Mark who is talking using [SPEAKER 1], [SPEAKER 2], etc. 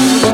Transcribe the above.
[SPEAKER 1] Yeah.